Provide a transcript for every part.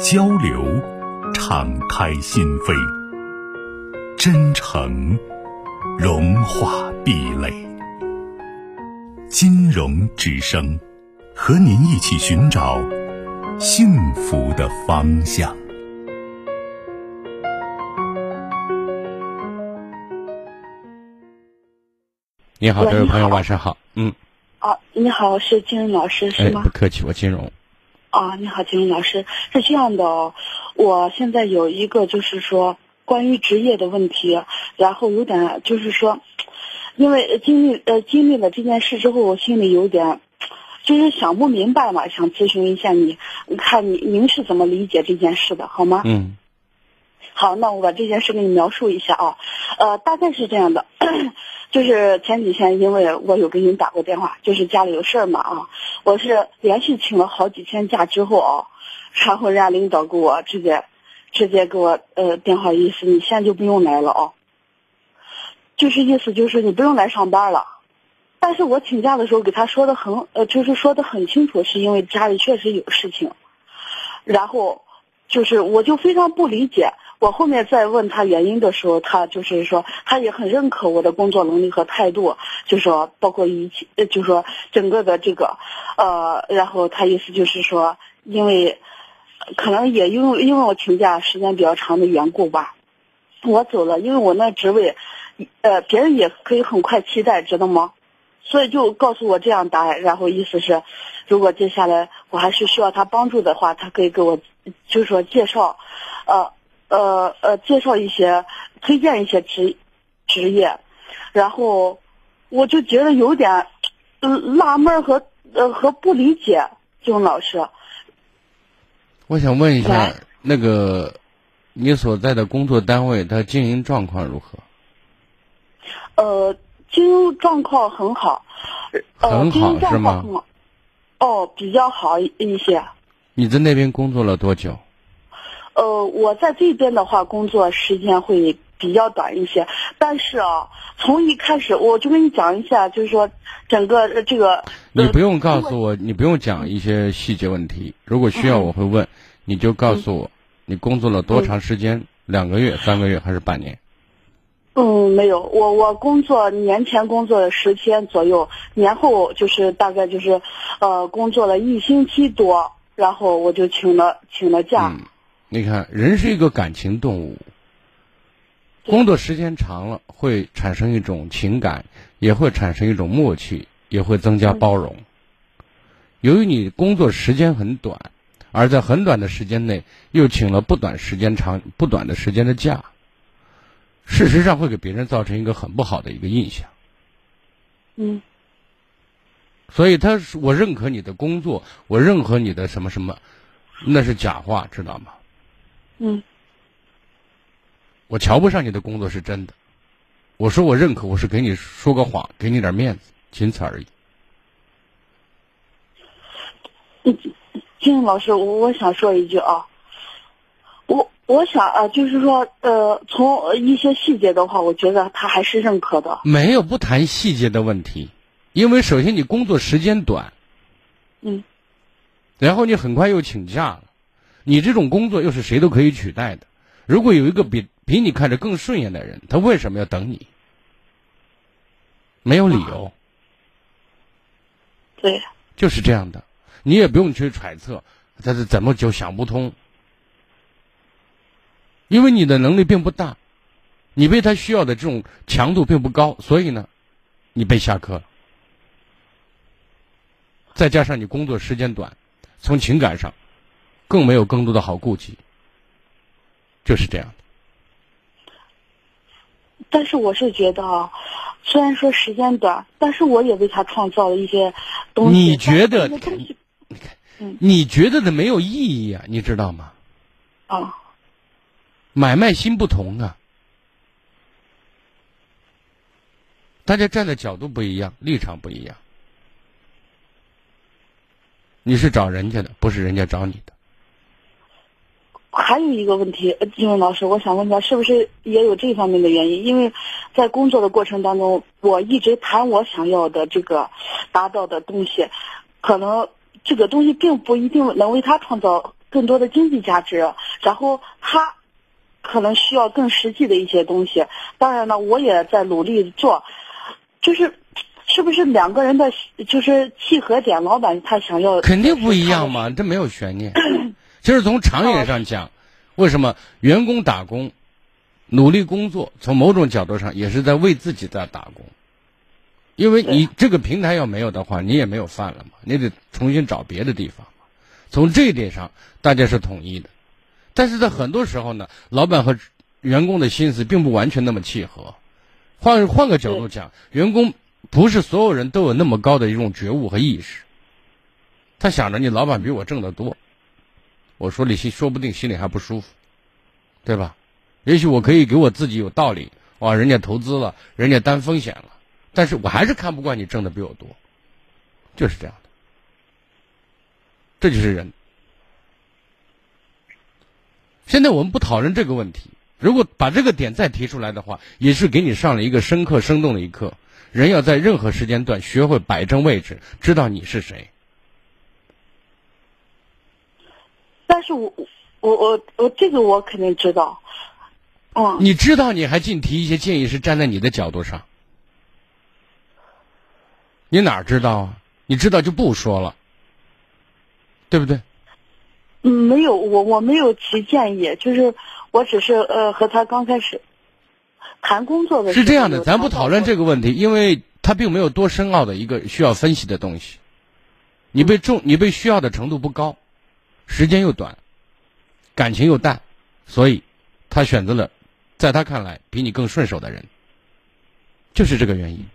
交流，敞开心扉；真诚，融化壁垒。金融之声，和您一起寻找幸福的方向。你好，这位朋友，晚上好。嗯。啊，你好，是金融老师是吗？不客气，我金融。啊，你好，金龙老师，是这样的，我现在有一个就是说关于职业的问题，然后有点就是说，因为经历呃经历了这件事之后，我心里有点就是想不明白嘛，想咨询一下你，看你您是怎么理解这件事的，好吗？嗯。好，那我把这件事给你描述一下啊，呃，大概是这样的。就是前几天，因为我有给你打过电话，就是家里有事儿嘛啊，我是连续请了好几天假之后啊，然后人家领导给我直接，直接给我呃电话意思，你现在就不用来了啊，就是意思就是你不用来上班了，但是我请假的时候给他说的很呃，就是说的很清楚，是因为家里确实有事情，然后就是我就非常不理解。我后面再问他原因的时候，他就是说，他也很认可我的工作能力和态度，就说包括一切，就说整个的这个，呃，然后他意思就是说，因为可能也因为因为我请假时间比较长的缘故吧，我走了，因为我那职位，呃，别人也可以很快期待，知道吗？所以就告诉我这样答案，然后意思是，如果接下来我还是需要他帮助的话，他可以给我，就是说介绍，呃。呃呃，介绍一些，推荐一些职职业，然后我就觉得有点纳闷和呃和不理解，金老师。我想问一下，那个你所在的工作单位，它经营状况如何？呃，经营状况很好，很好是吗？哦，比较好一些。你在那边工作了多久？呃，我在这边的话，工作时间会比较短一些。但是啊，从一开始我就跟你讲一下，就是说整个这个。你不用告诉我，你不用讲一些细节问题。如果需要，我会问，你就告诉我，你工作了多长时间？两个月、三个月还是半年？嗯，没有，我我工作年前工作了十天左右，年后就是大概就是，呃，工作了一星期多，然后我就请了请了假。你看，人是一个感情动物，工作时间长了会产生一种情感，也会产生一种默契，也会增加包容。由于你工作时间很短，而在很短的时间内又请了不短时间长不短的时间的假，事实上会给别人造成一个很不好的一个印象。嗯。所以他我认可你的工作，我认可你的什么什么，那是假话，知道吗？嗯，我瞧不上你的工作是真的。我说我认可，我是给你说个谎，给你点面子，仅此而已。金老师，我我想说一句啊，我我想啊，就是说呃，从一些细节的话，我觉得他还是认可的。没有不谈细节的问题，因为首先你工作时间短，嗯，然后你很快又请假了。你这种工作又是谁都可以取代的。如果有一个比比你看着更顺眼的人，他为什么要等你？没有理由。对，就是这样的。你也不用去揣测他是怎么就想不通，因为你的能力并不大，你被他需要的这种强度并不高，所以呢，你被下课了。再加上你工作时间短，从情感上。更没有更多的好顾忌，就是这样的。但是我是觉得啊，虽然说时间短，但是我也为他创造了一些东西。你觉得？你看，你觉得的没有意义啊，你知道吗？啊，买卖心不同啊，大家站的角度不一样，立场不一样。你是找人家的，不是人家找你的。还有一个问题，呃金文老师，我想问一下，是不是也有这方面的原因？因为在工作的过程当中，我一直谈我想要的这个达到的东西，可能这个东西并不一定能为他创造更多的经济价值，然后他可能需要更实际的一些东西。当然了，我也在努力做，就是是不是两个人的就是契合点，老板他想要肯定不一样嘛，这没有悬念。其实从长远上讲，为什么员工打工、努力工作，从某种角度上也是在为自己在打工，因为你这个平台要没有的话，你也没有饭了嘛，你得重新找别的地方嘛。从这一点上，大家是统一的，但是在很多时候呢，老板和员工的心思并不完全那么契合。换换个角度讲，员工不是所有人都有那么高的一种觉悟和意识，他想着你老板比我挣得多。我说你心说不定心里还不舒服，对吧？也许我可以给我自己有道理，哇，人家投资了，人家担风险了，但是我还是看不惯你挣的比我多，就是这样的，这就是人。现在我们不讨论这个问题，如果把这个点再提出来的话，也是给你上了一个深刻生动的一课。人要在任何时间段学会摆正位置，知道你是谁。是我我我我这个我肯定知道，嗯，你知道你还净提一些建议是站在你的角度上，你哪知道啊？你知道就不说了，对不对？嗯，没有，我我没有提建议，就是我只是呃和他刚开始谈工作的时候是这样的，咱不讨论这个问题，因为他并没有多深奥的一个需要分析的东西。你被重，你被需要的程度不高，时间又短，感情又淡，所以他选择了在他看来比你更顺手的人，就是这个原因。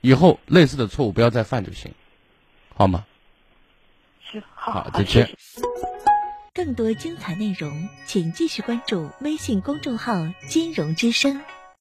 以后类似的错误不要再犯就行，好吗？行好好再见更多精彩内容，请继续关注微信公众号“金融之声”。